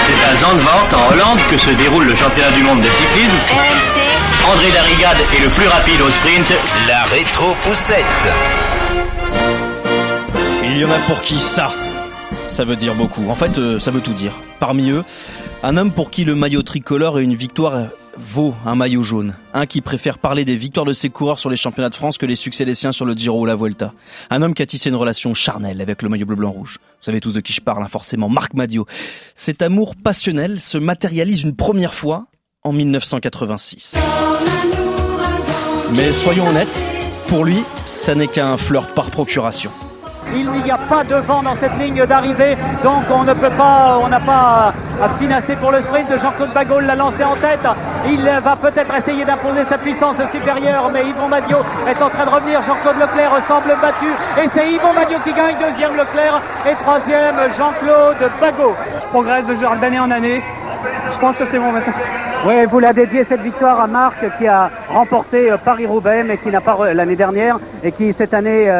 C'est à Zandvoort, en Hollande, que se déroule le championnat du monde de cyclisme. RMC, André Darrigade est le plus rapide au sprint. La rétro-poussette. Il y en a pour qui ça, ça veut dire beaucoup. En fait, euh, ça veut tout dire. Parmi eux, un homme pour qui le maillot tricolore et une victoire vaut un maillot jaune. Un qui préfère parler des victoires de ses coureurs sur les championnats de France que les succès des siens sur le Giro ou la Vuelta. Un homme qui a tissé une relation charnelle avec le maillot bleu-blanc-rouge. Vous savez tous de qui je parle, hein, forcément, Marc Madio. Cet amour passionnel se matérialise une première fois en 1986. Mais soyons honnêtes, pour lui, ça n'est qu'un flirt par procuration. Il n'y a pas de vent dans cette ligne d'arrivée, donc on ne peut pas, n'a pas à financer pour le sprint. Jean-Claude Bagol l'a lancé en tête. Il va peut-être essayer d'imposer sa puissance supérieure, mais Yvon Madio est en train de revenir. Jean-Claude Leclerc semble battu et c'est Yvon Madio qui gagne. Deuxième Leclerc et troisième Jean-Claude Bagot. Je progresse de d'année en année. Je pense que c'est bon maintenant. Oui, vous la dédiez cette victoire à Marc qui a remporté Paris-Roubaix mais qui n'a pas l'année dernière et qui cette année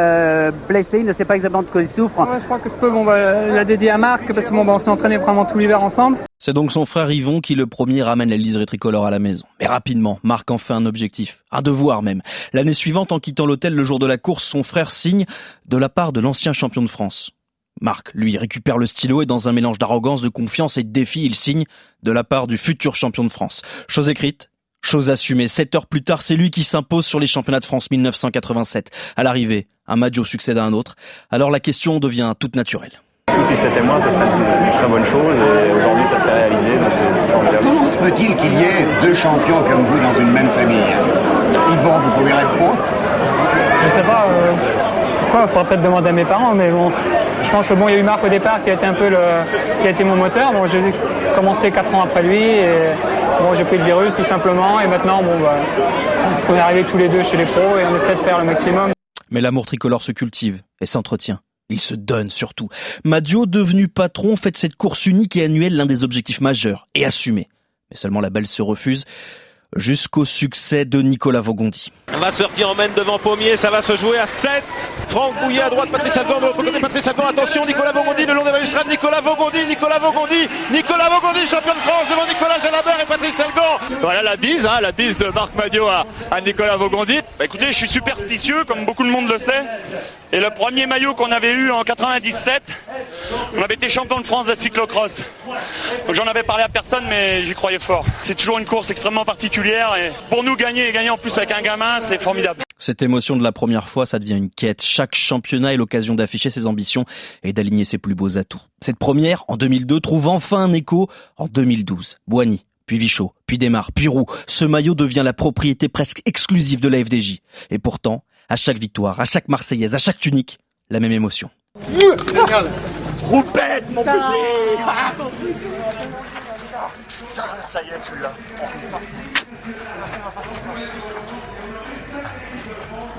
blessé, il ne sait pas exactement de quoi il souffre. je crois que je peux bon, bah, la dédier à Marc parce que bon, bah, on s'est entraîné vraiment tout l'hiver ensemble. C'est donc son frère Yvon qui le premier ramène la liseré tricolore à la maison. Mais rapidement, Marc en fait un objectif, un devoir même. L'année suivante, en quittant l'hôtel le jour de la course, son frère signe de la part de l'ancien champion de France. Marc, lui, récupère le stylo et dans un mélange d'arrogance, de confiance et de défi, il signe de la part du futur champion de France. Chose écrite, chose assumée. Sept heures plus tard, c'est lui qui s'impose sur les championnats de France 1987. À l'arrivée, un Maggio succède à un autre. Alors la question devient toute naturelle. Si c'était moi, ça serait une très bonne chose et aujourd'hui ça s'est réalisé, donc c'est formidable. Comment se peut-il qu'il y ait deux champions comme vous dans une même famille? Yvon, vous pouvez répondre Je sais pas. Euh, pourquoi? Il faudra peut-être demander à mes parents, mais bon, je pense que bon, il y a eu Marc au départ qui a été un peu le, qui a été mon moteur. Bon, j'ai commencé 4 ans après lui et bon, j'ai pris le virus tout simplement et maintenant, bon, bah, on est arrivés tous les deux chez les pros et on essaie de faire le maximum. Mais l'amour tricolore se cultive et s'entretient. Il se donne surtout. Madio, devenu patron, fait de cette course unique et annuelle l'un des objectifs majeurs et assumés. Mais seulement la balle se refuse jusqu'au succès de Nicolas Vaugondi. Vasseur qui emmène devant Pommier, ça va se jouer à 7. Franck Bouillet à droite, Patrice Algon de l'autre côté, Patrice Algon, attention, Nicolas Vaugondi le long des balustrades, Nicolas Vaugondi, Nicolas Vaugondi, Nicolas Vaugondi, champion de France devant Nicolas Jalabert et Patrice Algon. Voilà la bise, hein, la bise de Marc Madio à, Nicolas Vaugondi. Bah, écoutez, je suis superstitieux, comme beaucoup de monde le sait. Et le premier maillot qu'on avait eu en 97, on avait été champion de France de cyclocross. Donc j'en avais parlé à personne, mais j'y croyais fort. C'est toujours une course extrêmement particulière et pour nous gagner et gagner en plus avec un gamin, c'est formidable. Cette émotion de la première fois, ça devient une quête. Chaque championnat est l'occasion d'afficher ses ambitions et d'aligner ses plus beaux atouts. Cette première, en 2002, trouve enfin un écho en 2012. Boigny, puis Vichot, puis Desmar, puis Roux. Ce maillot devient la propriété presque exclusive de la FDJ. Et pourtant, à chaque victoire, à chaque Marseillaise, à chaque tunique, la même émotion. Roupette, mon petit ça, ça y est, tu l'as.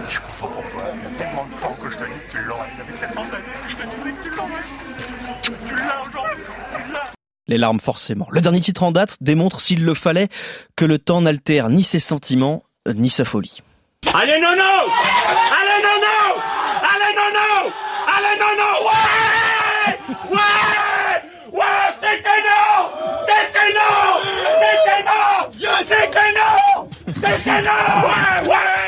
Je comprends pas pourquoi. Il y a tellement de temps que je te dis que tu l'aurais. Il y avait tellement d'années que je te disais que tu l'aurais. Tu l'as aujourd'hui. Tu l'as. Les larmes forcément. Le dernier titre en date démontre, s'il le fallait, que le temps n'altère ni ses sentiments, ni sa folie. Allez, non, non Allez, non, non Allez, non, non Allez, non, non Ouais! Ouais Ouais, c'était non C'était non C'était non non C'était non Ouais, ouais, ouais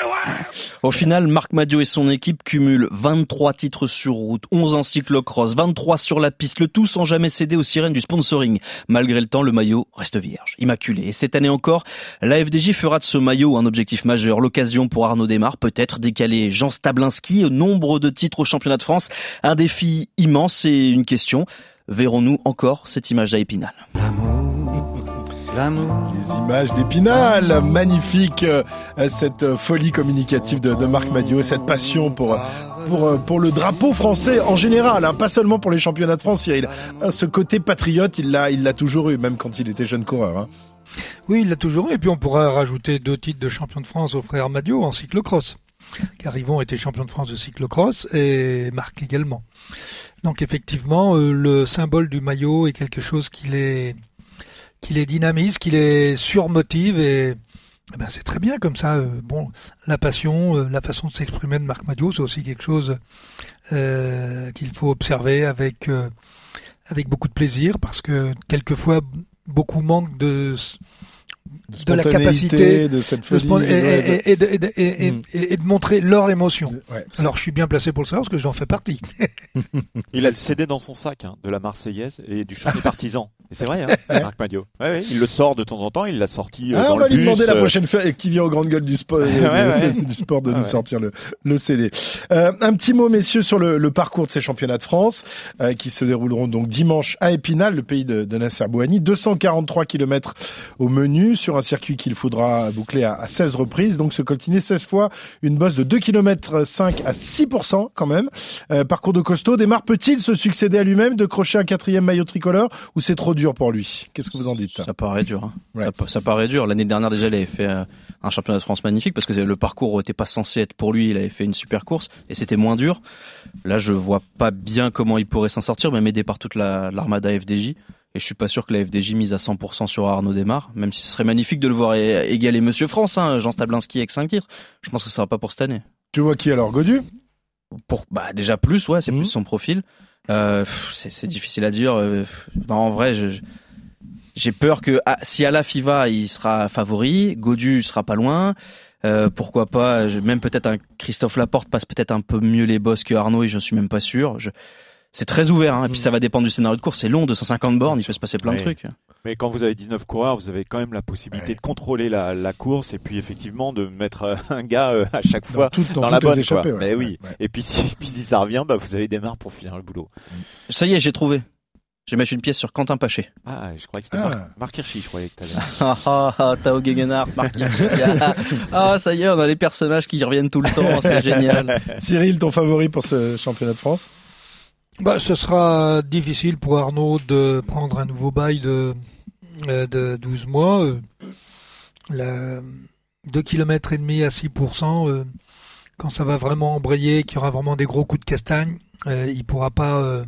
au final, Marc Madio et son équipe cumulent 23 titres sur route, 11 en cyclocross, 23 sur la piste, le tout sans jamais céder aux sirènes du sponsoring. Malgré le temps, le maillot reste vierge, immaculé. Et cette année encore, la FDJ fera de ce maillot un objectif majeur, l'occasion pour Arnaud Desmar peut-être décaler Jean Stablinski au nombre de titres au championnat de France. Un défi immense et une question. Verrons-nous encore cette image à Épinal les images d'Épinal, magnifique euh, cette folie communicative de, Marc Madio, cette passion pour, pour, euh, pour le drapeau français en général, hein, pas seulement pour les championnats de France, Cyril. Euh, ce côté patriote, il l'a, il l'a toujours eu, même quand il était jeune coureur. Hein. Oui, il l'a toujours eu, et puis on pourra rajouter deux titres de champion de France au frère Madio en cyclocross. Car Yvon était champion de France de cyclocross et Marc également. Donc effectivement, le symbole du maillot est quelque chose qui est qu'il les dynamise, qu'il les surmotive et eh ben c'est très bien comme ça. Euh, bon, la passion, euh, la façon de s'exprimer de Marc Madio, c'est aussi quelque chose euh, qu'il faut observer avec avec beaucoup de plaisir parce que quelquefois beaucoup manquent de de la capacité de cette folie, et, de montrer leur émotion. Alors je suis bien placé pour le savoir parce que j'en fais partie. <laughs> il a le CD dans son sac hein, de la Marseillaise et du chant des partisans. <laughs> C'est vrai, hein, Marc Madio. Ouais, il le sort de temps en temps, il l'a sorti. Euh, ah, on va lui demander la euh. prochaine fois qui vient aux grandes gueules du sport, <laughs> euh, du sport de nous sortir le, le CD. un petit mot, messieurs, sur le, parcours de ces championnats de France qui se dérouleront donc dimanche à Épinal, le pays de, de Nasser Bouhani. 243 km au menu sur un circuit qu'il faudra boucler à, 16 reprises. Donc se coltiner 16 fois une bosse de 2 km 5 à 6% quand même. parcours de costaud. Démarre peut-il se succéder à lui-même de crocher un quatrième maillot tricolore ou c'est trop dur pour lui? Qu'est-ce que vous en dites? Ça paraît dur. Hein. Ça, paraît dur. L'année dernière déjà, il avait fait euh, un championnat de France magnifique parce que le parcours n'était pas censé être pour lui. Il avait fait une super course et c'était moins dur. Là, je vois pas bien comment il pourrait s'en sortir, même aidé par toute l'armada FDJ. Et je suis pas sûr que la FDJ mise à 100% sur Arnaud Desmar, même si ce serait magnifique de le voir égaler Monsieur France, hein, Jean Stablinski avec 5 titres. Je pense que ça sera pas pour cette année. Tu vois qui alors Godu? Pour bah déjà plus, ouais, c'est plus son profil. Euh, c'est difficile à dire. euh, non, en vrai, j'ai peur que ah, si Ala Fiva il sera favori, Godu sera pas loin. Euh, pourquoi pas, même peut-être un Christophe Laporte passe peut-être un peu mieux les bosses que Arnaud et je suis même pas sûr. Je... C'est très ouvert, hein, et puis ça va dépendre du scénario de course. C'est long, 250 bornes, il peut se passer plein de trucs. Mais quand vous avez 19 coureurs, vous avez quand même la possibilité de contrôler la, la course et puis effectivement de mettre euh, un gars euh, à chaque fois tout- dans dans la bonne. échappées, quoi. ouais. Mais oui. Et puis <laughs> si, puis si ça revient, bah, vous avez des marres pour finir le boulot. Ça y est, j'ai trouvé. Je vais mettre une pièce sur Quentin Paché. Ah, je croyais que c'était Ah. Marc, Marc Hirschi, je croyais que t'avais. <laughs> Ah ah ah, Tao Gegenhardt, Marc Hirschi. Ah, <laughs> Ah, ça y est, on a les personnages qui reviennent tout le temps, c'est génial. Cyril, ton favori pour ce championnat de France? Bah, ce sera difficile pour Arnaud de prendre un nouveau bail de, euh, de 12 mois. euh, La, 2 km et demi à 6%, euh, quand ça va vraiment embrayer, qu'il y aura vraiment des gros coups de castagne, il pourra pas,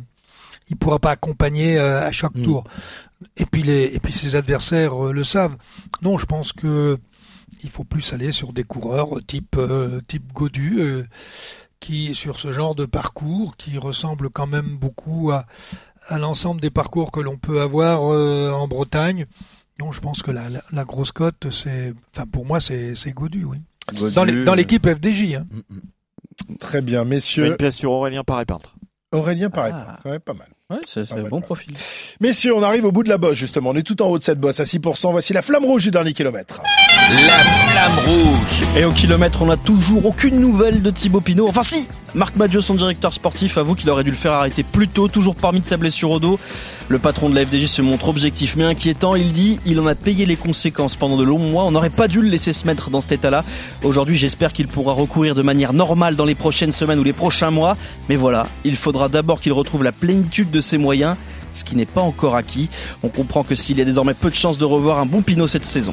il pourra pas accompagner à chaque tour. Et puis les, et puis ses adversaires le savent. Non, je pense que il faut plus aller sur des coureurs type type Godu. Qui sur ce genre de parcours qui ressemble quand même beaucoup à, à l'ensemble des parcours que l'on peut avoir euh, en Bretagne. Non, je pense que la, la, la grosse cote, c'est, enfin pour moi, c'est c'est Godu, oui. Godu, Dans euh, l'équipe FDJ. Hein. Très bien, messieurs. Une pièce sur Aurélien Paré peintre. Aurélien Ah. pas, quand même pas mal. Ouais, c'est c'est un bon profil. Messieurs, on arrive au bout de la bosse justement. On est tout en haut de cette bosse à 6%. Voici la flamme rouge du dernier kilomètre. La flamme rouge. Et au kilomètre, on n'a toujours aucune nouvelle de Thibaut Pinot. Enfin si, Marc Madio, son directeur sportif, avoue qu'il aurait dû le faire arrêter plus tôt, toujours parmi de sa blessure au dos. Le patron de la FDJ se montre objectif mais inquiétant. Il dit il en a payé les conséquences pendant de longs mois. On n'aurait pas dû le laisser se mettre dans cet état-là. Aujourd'hui, j'espère qu'il pourra recourir de manière normale dans les prochaines semaines ou les prochains mois. Mais voilà, il faudra d'abord qu'il retrouve la plénitude de ses moyens, ce qui n'est pas encore acquis. On comprend que s'il y a désormais peu de chances de revoir un bon Pinot cette saison.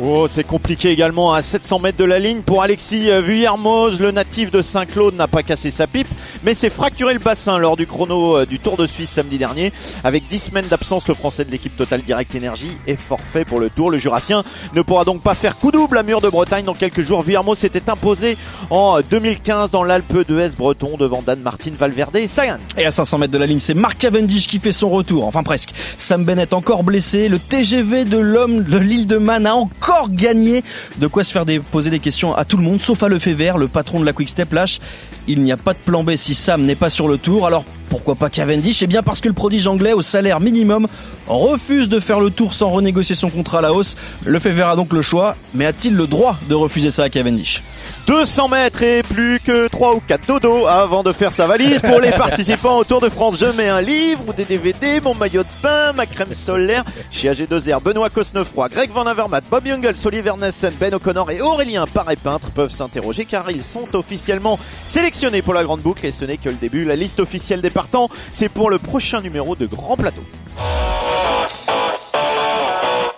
Oh, c'est compliqué également à 700 mètres de la ligne pour Alexis euh, Vuillermoz. Le natif de Saint-Claude n'a pas cassé sa pipe, mais s'est fracturé le bassin lors du chrono euh, du Tour de Suisse samedi dernier. Avec 10 semaines d'absence, le français de l'équipe Total Direct Energy est forfait pour le Tour. Le Jurassien ne pourra donc pas faire coup double à Mur de Bretagne dans quelques jours. Vuillermoz s'était imposé en 2015 dans l'Alpe de breton devant Dan Martin, Valverde et Sagan. Et à 500 mètres de la ligne, c'est Mark Cavendish qui fait son retour. Enfin presque. Sam Bennett encore blessé. Le TGV de l'homme de l'île de Man a encore gagné. De quoi se faire poser des questions à tout le monde, sauf à Lefebvre, le patron de la Quick Step lâche. Il n'y a pas de plan B si Sam n'est pas sur le tour. Alors pourquoi pas Cavendish Eh bien parce que le prodige anglais au salaire minimum refuse de faire le tour sans renégocier son contrat à la hausse. Lefebvre a donc le choix, mais a-t-il le droit de refuser ça à Cavendish 200 mètres et plus que 3 ou 4 dodos avant de faire sa valise. Pour les participants au Tour de France, je mets un livre ou des DVD, mon maillot de bain, ma crème solaire. Chez AG2R, Benoît Cosnefroy, Greg Van Avermaet, Bob Jungels, Oliver Nessen, Ben O'Connor et Aurélien Paré-Peintre peuvent s'interroger car ils sont officiellement sélectionnés pour la grande boucle et ce n'est que le début. La liste officielle des c'est pour le prochain numéro de Grand Plateau.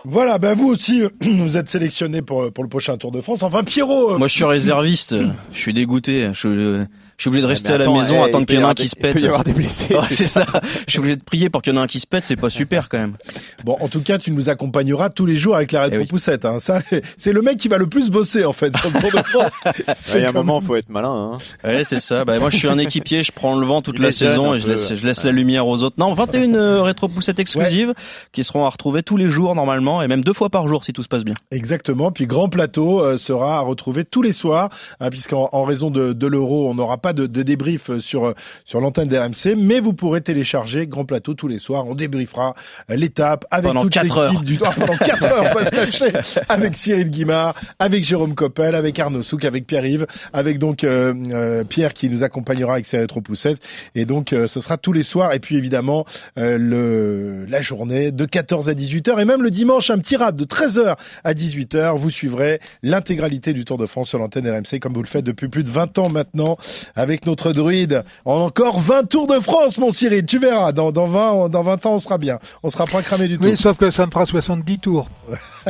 Voilà, ben vous aussi, euh, <clears throat> vous êtes sélectionné pour, pour le prochain Tour de France. Enfin, Pierrot. euh, Moi, je suis réserviste. <clears throat> Je suis dégoûté. Je, je suis obligé de rester mais à la attends, maison, eh, attendre il qu'il y en ait un qui se pète. il peut y avoir des blessés, <laughs> Ouais, c'est ça. ça. Je suis obligé de prier pour qu'il y en ait un qui se pète. C'est pas <laughs> super quand même. Bon, en tout cas, tu nous accompagneras tous les jours avec la rétro-poussette. Hein. Ça, <laughs> c'est le mec qui va le plus bosser, en fait, sur le Tour de France. Il y a un moment, faut être malin. Hein. Ouais, c'est ça. Bah, moi, je suis un équipier. Je prends le vent toute Il la saison et je laisse, je laisse ouais. la lumière aux autres. Non, 21 euh, rétro-poussettes exclusives qui seront à retrouver tous les jours normalement et même deux fois par jour si tout se passe bien. Exactement. Puis Grand Plateau euh, sera à retrouver tous les soirs, hein, puisqu'en en raison de, de l'euro, on n'aura pas de, de débrief euh, sur euh, sur l'antenne d'RMC, mais vous pourrez télécharger Grand Plateau tous les soirs. On débriefera euh, l'étape avec Pendant toute l'équipe heures. du ah, pendant 4 heures, on va se lâcher avec Cyril Guimard, avec Jérôme Coppel, avec Arnaud Souk, avec Pierre-Yves, avec donc euh, euh, Pierre qui nous accompagnera avec ses rétro-poussettes. Et donc euh, ce sera tous les soirs. Et puis évidemment euh, le la journée de 14 à 18h et même le dimanche un petit rap de 13h à 18h. Vous suivrez l'intégralité du Tour de France sur l'antenne RMC comme vous le faites depuis plus de 20 ans maintenant avec notre druide. En encore 20 Tours de France, mon Cyril. Tu verras. Dans, dans 20, dans 20 ans, on sera bien. On sera pas cramé du tout. Oui, sauf que ça me fera 70 tours. <laughs>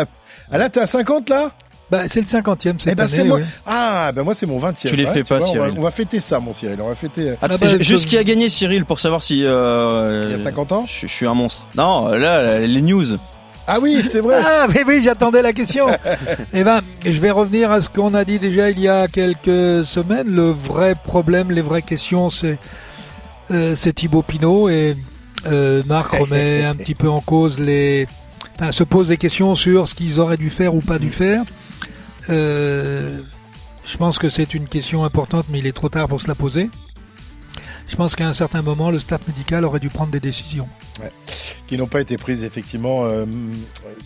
Ah là, t'es à 50 là? Bah, c'est le 50e cette Eh ben, c'est année. moi. oui. Ah, ben moi c'est mon 20e. Tu les Ouais, fais pas, vois, on, va, Cyril. on va fêter ça, mon Cyril. On va fêter. euh, Attends, bah, ju- juste qui a gagné Cyril pour savoir si. Euh, Il y a 50 ans? je, je suis un monstre. Non, là, les news. Ah oui, c'est vrai. Ah oui, oui, j'attendais la question. <laughs> eh ben, je vais revenir à ce qu'on a dit déjà il y a quelques semaines. Le vrai problème, les vraies questions, c'est euh, c'est Thibaut Pinot et euh, Marc <laughs> remet un petit peu en cause les, enfin, se pose des questions sur ce qu'ils auraient dû faire ou pas dû faire. Euh, je pense que c'est une question importante, mais il est trop tard pour se la poser. Je pense qu'à un certain moment, le staff médical aurait dû prendre des décisions. Ouais. Qui n'ont pas été prises, effectivement. Euh,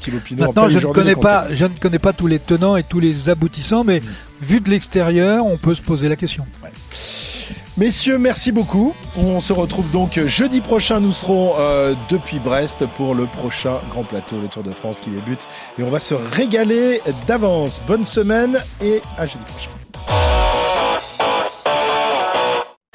Thibaut Pinot. Maintenant, je ne connais pas, je ne connais pas tous les tenants et tous les aboutissants, mais vu de l'extérieur, on peut se poser la question. Messieurs, merci beaucoup. On se retrouve donc jeudi prochain. Nous serons euh, depuis Brest pour le prochain Grand Plateau, le Tour de France qui débute. Et on va se régaler d'avance. Bonne semaine et à jeudi prochain.